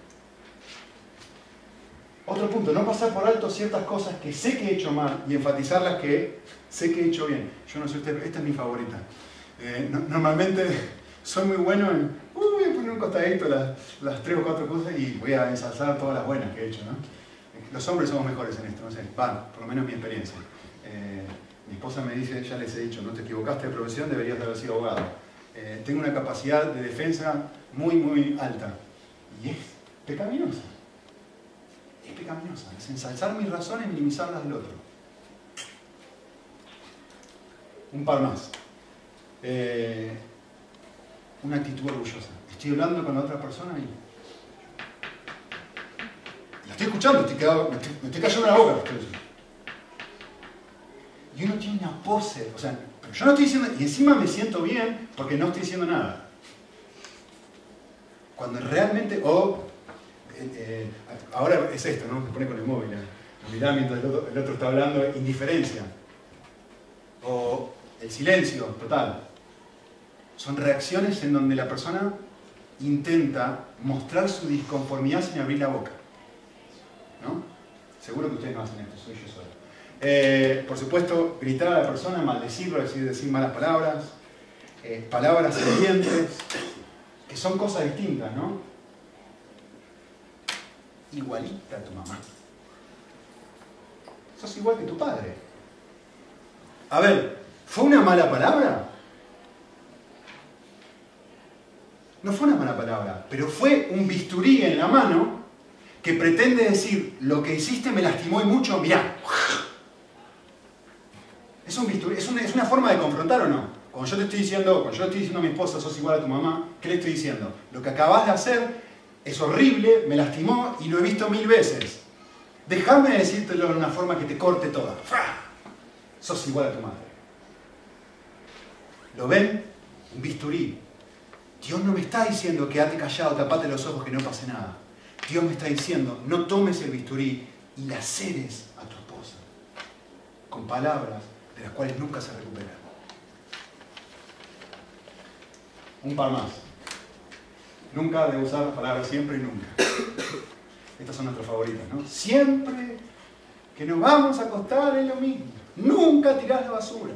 Otro punto, no pasar por alto ciertas cosas que sé que he hecho mal y enfatizar las que sé que he hecho bien. Yo no sé usted, esta es mi favorita. Eh, normalmente soy muy bueno en, voy a poner un costadito las, tres o cuatro cosas y voy a ensalzar todas las buenas que he hecho. ¿no? Los hombres somos mejores en esto, no sé, van, por lo menos mi experiencia. Eh, mi esposa me dice, ya les he dicho, no te equivocaste de profesión, deberías haber sido abogado. Eh, tengo una capacidad de defensa muy, muy alta y es pecaminosa es pecaminosa, es ensalzar mis razones y minimizar las del otro. Un par más. Eh, una actitud orgullosa. Estoy hablando con la otra persona y la estoy escuchando, estoy me, estoy, cayendo la boca. Y uno tiene una pose, o sea, yo no estoy diciendo, y encima me siento bien porque no estoy diciendo nada. Cuando realmente, eh, ahora es esto, ¿no? Se pone con el móvil, mirar mientras el otro, está hablando, indiferencia. O el silencio total. Son reacciones en donde la persona intenta mostrar su disconformidad sin abrir la boca. ¿no? Seguro que ustedes no hacen esto, soy yo solo. Eh, por supuesto, gritar a la persona, maldecirlo, decir, decir malas palabras, eh, palabras hirientes, que son cosas distintas, ¿no? Igualita a tu mamá. Sos igual que tu padre. A ver, ¿fue una mala palabra? No fue una mala palabra, pero fue un bisturí en la mano que pretende decir, lo que hiciste me lastimó y mucho, mirá. Es, un bisturí, es, una, forma de confrontar o no. Cuando yo te estoy diciendo, cuando yo estoy diciendo a mi esposa, sos igual a tu mamá, ¿qué le estoy diciendo? Lo que acabas de hacer es horrible, me lastimó y lo he visto mil veces. Déjame decírtelo de una forma que te corte toda. Sos igual a tu madre. ¿Lo ven? Un bisturí. Dios no me está diciendo quédate callado, tapate los ojos que no pase nada. Dios me está diciendo, no tomes el bisturí y la ceres a tu esposa. Con palabras de las cuales nunca se recupera. Un par más. Nunca de usar palabras siempre y nunca. Estas son nuestras favoritas, ¿no? Siempre que nos vamos a acostar es lo mismo. Nunca tirás la basura.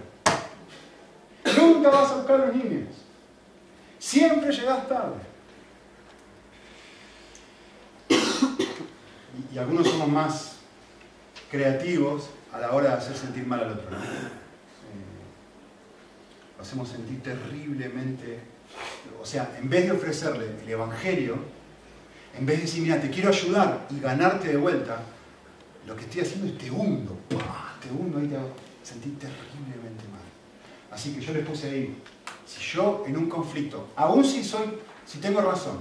Nunca vas a buscar a los niños. Siempre llegás tarde. Y, algunos somos más creativos a la hora de hacer sentir mal al otro. Eh, lo hacemos sentir terriblemente. O sea, en vez de ofrecerle el Evangelio, en vez de decir, mira, te quiero ayudar y ganarte de vuelta, lo que estoy haciendo es te hundo. Te hundo y te sentir terriblemente mal. Así que yo les puse ahí, si yo en un conflicto, aún si soy, si tengo razón,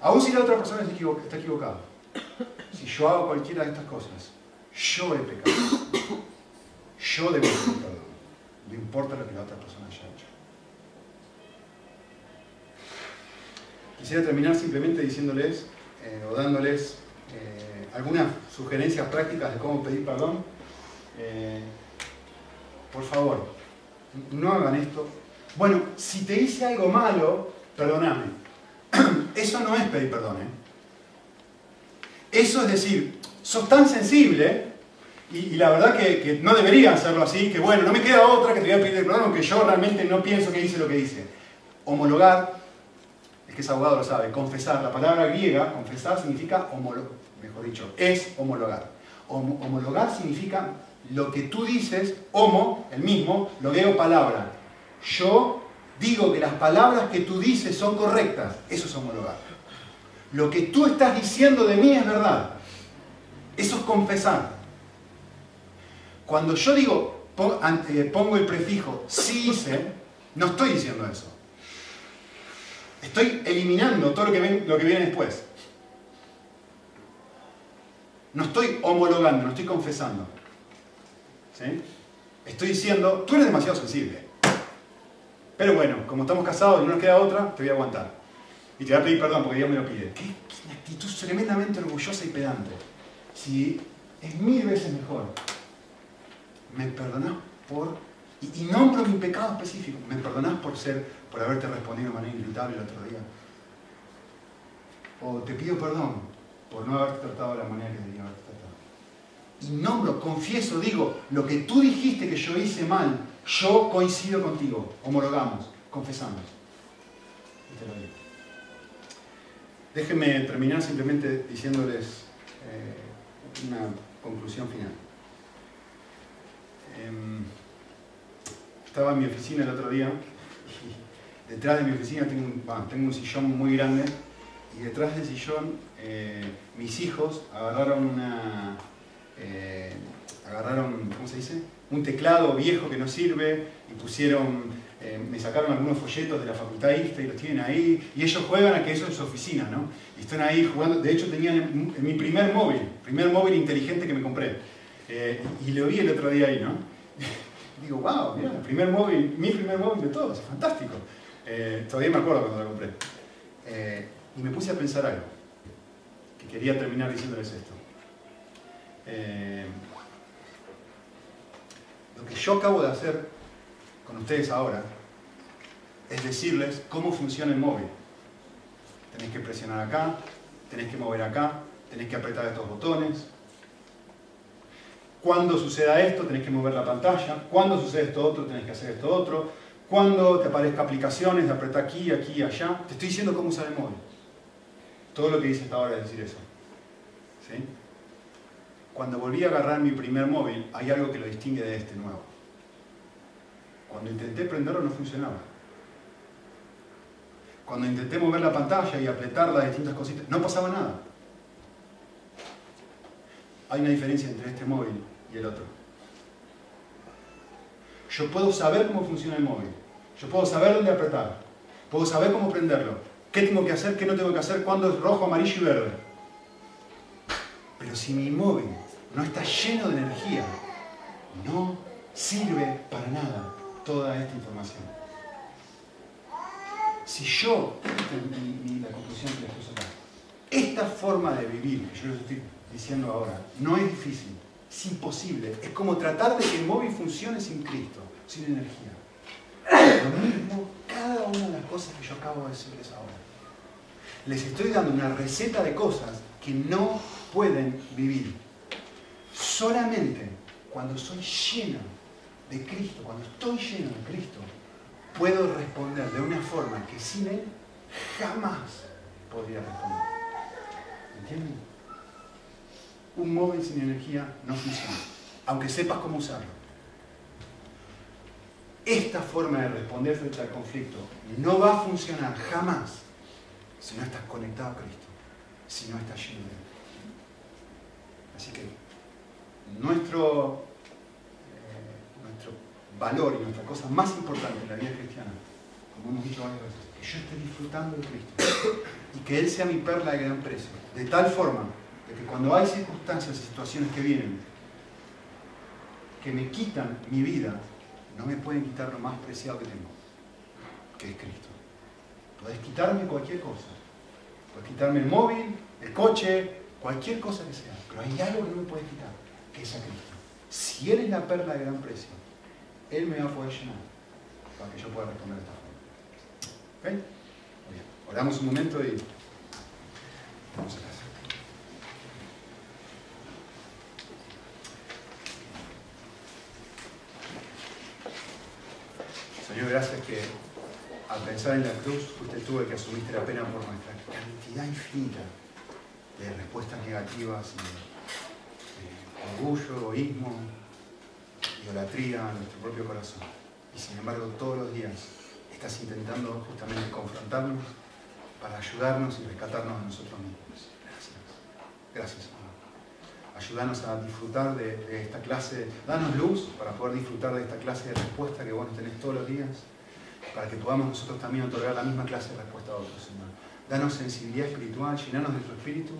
aún si la otra persona está equivocada, si yo hago cualquiera de estas cosas, yo he pecado. Yo debo pedir perdón. No importa lo que la otra persona Quisiera terminar simplemente diciéndoles eh, o dándoles eh, algunas sugerencias prácticas de cómo pedir perdón. Eh, por favor, no hagan esto. Bueno, si te hice algo malo, perdóname. Eso no es pedir perdón. Eso es decir, sos tan sensible y, la verdad que, no debería hacerlo así, que bueno, no me queda otra que te voy a pedir perdón, aunque yo realmente no pienso que dice lo que dice. Homologar, que es abogado lo sabe, confesar, la palabra griega, confesar significa homologar, mejor dicho, es homologar. homologar significa lo que tú dices, homo, el mismo, lo veo palabra. Yo digo que las palabras que tú dices son correctas, eso es homologar. Lo que tú estás diciendo de mí es verdad. Eso es confesar. Cuando yo digo, eh, pongo el prefijo sí hice, no estoy diciendo eso. Estoy eliminando todo lo que, ven, lo que viene después. No estoy homologando, no estoy confesando. ¿Sí? Estoy diciendo, tú eres demasiado sensible. Pero bueno, como estamos casados y no nos queda otra, te voy a aguantar. Y te voy a pedir perdón porque Dios me lo pide. ¿Qué? Actitud tremendamente orgullosa y pedante. Si es mil veces mejor. Me perdonás por. Y, nombro mi pecado específico. Me perdonás por ser, por haberte respondido de manera irritable el otro día. O te pido perdón por no haberte tratado de la manera que debía haberte tratado. Y nombro, confieso, digo, lo que tú dijiste que yo hice mal, yo coincido contigo. Homologamos, confesamos. Y te lo digo. Déjenme terminar simplemente diciéndoles eh, una conclusión final. Em, estaba en mi oficina el otro día y detrás de mi oficina tengo un, tengo un sillón muy grande y detrás del sillón eh, mis hijos agarraron una... Eh, agarraron, ¿cómo se dice? Un teclado viejo que no sirve y pusieron eh, me sacaron algunos folletos de la facultad ISTA y los tienen ahí, y ellos juegan a que eso es su oficina, ¿no? Y están ahí jugando, de hecho tenían mi primer móvil, primer móvil inteligente que me compré, eh, y lo vi el otro día ahí, ¿no? Digo, wow, mira, el primer móvil, mi primer móvil de todos, fantástico. Eh, todavía me acuerdo cuando lo compré. y me puse a pensar algo, que quería terminar diciéndoles esto. lo que yo acabo de hacer con ustedes ahora es decirles cómo funciona el móvil. Tenéis que presionar acá, tenéis que mover acá, tenés que apretar estos botones. Cuando suceda esto, tenés que mover la pantalla. Cuando sucede esto otro, tenés que hacer esto otro. Cuando te aparezca aplicaciones, de apretar aquí, aquí, allá. Te estoy diciendo cómo usar el móvil. Todo lo que dice hasta ahora es decir eso. Cuando volví a agarrar mi primer móvil, hay algo que lo distingue de este nuevo. Cuando intenté prenderlo no funcionaba. Cuando intenté mover la pantalla y apretar las distintas cositas, no pasaba nada. Hay una diferencia entre este móvil y el otro. Yo puedo saber cómo funciona el móvil. Yo puedo saber dónde apretar. Puedo saber cómo prenderlo. ¿Qué tengo que hacer? ¿Qué no tengo que hacer? ¿Cuándo es rojo, amarillo y verde? Pero si mi móvil no está lleno de energía, no sirve para nada toda esta información. Si yo, la conclusión que les puse acá, esta forma de vivir, que yo les estoy diciendo ahora, no es difícil, es imposible. Es como tratar de que el móvil funcione sin Cristo, sin energía. Lo mismo, cada una de las cosas que yo acabo de decirles ahora. Les estoy dando una receta de cosas que no pueden vivir. Solamente cuando soy lleno de Cristo, cuando estoy lleno de Cristo, puedo responder de una forma que sin Él jamás podría responder. ¿Entienden? Un móvil sin energía no funciona, aunque sepas cómo usarlo. Esta forma de responder frente al conflicto no va a funcionar jamás si no estás conectado a Cristo, si no estás lleno de Él. Así que nuestro, eh, nuestro valor y nuestra cosa más importante en la vida cristiana, como hemos dicho varias veces, que yo esté disfrutando de Cristo y que Él sea mi perla de gran precio, de tal forma de que cuando hay circunstancias y situaciones que vienen que me quitan mi vida, no me pueden quitar lo más preciado que tengo, que es Cristo. Podés quitarme cualquier cosa. Podés quitarme el móvil, el coche, cualquier cosa que sea. Pero hay algo que no me puede quitar, que es a Cristo. Si Él es la perla de gran precio, Él me va a poder llenar para que yo pueda responder de esta forma. ¿Ok? Muy bien. Oramos un momento y vamos a casa. Gracias que al pensar en la cruz, usted tuvo que asumiste la pena por nuestra cantidad infinita de respuestas negativas, de, orgullo, egoísmo, idolatría en nuestro propio corazón. Y sin embargo, todos los días estás intentando justamente confrontarnos para ayudarnos y rescatarnos a nosotros mismos. Gracias. Gracias. Ayúdanos a disfrutar de, esta clase, danos luz para poder disfrutar de esta clase de respuesta que vos tenés todos los días para que podamos nosotros también otorgar la misma clase de respuesta a otros, Señor. Danos sensibilidad espiritual, llenarnos de tu espíritu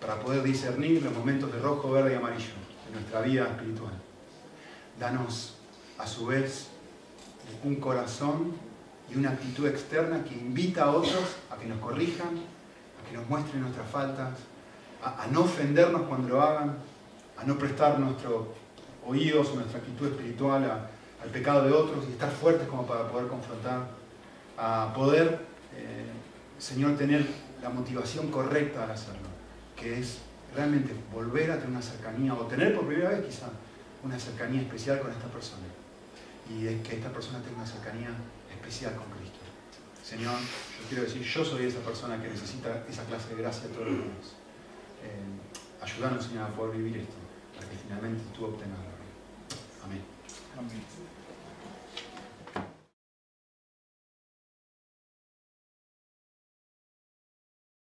para poder discernir los momentos de rojo, verde y amarillo de nuestra vida espiritual. Danos, a su vez, un corazón y una actitud externa que invita a otros a que nos corrijan, a que nos muestren nuestras faltas, a, no ofendernos cuando lo hagan, a no prestar nuestros oídos o nuestra actitud espiritual al pecado de otros y estar fuertes como para poder confrontar, a poder, eh, Señor, tener la motivación correcta al hacerlo, que es realmente volver a tener una cercanía, o tener por primera vez quizá una cercanía especial con esta persona, y es que esta persona tenga una cercanía especial con Cristo. Señor, yo quiero decir, yo soy esa persona que necesita esa clase de gracia todos los días. Eh, ayúdanos, Señor, a poder vivir esto, para que finalmente tú obtengas la Amén. Amén.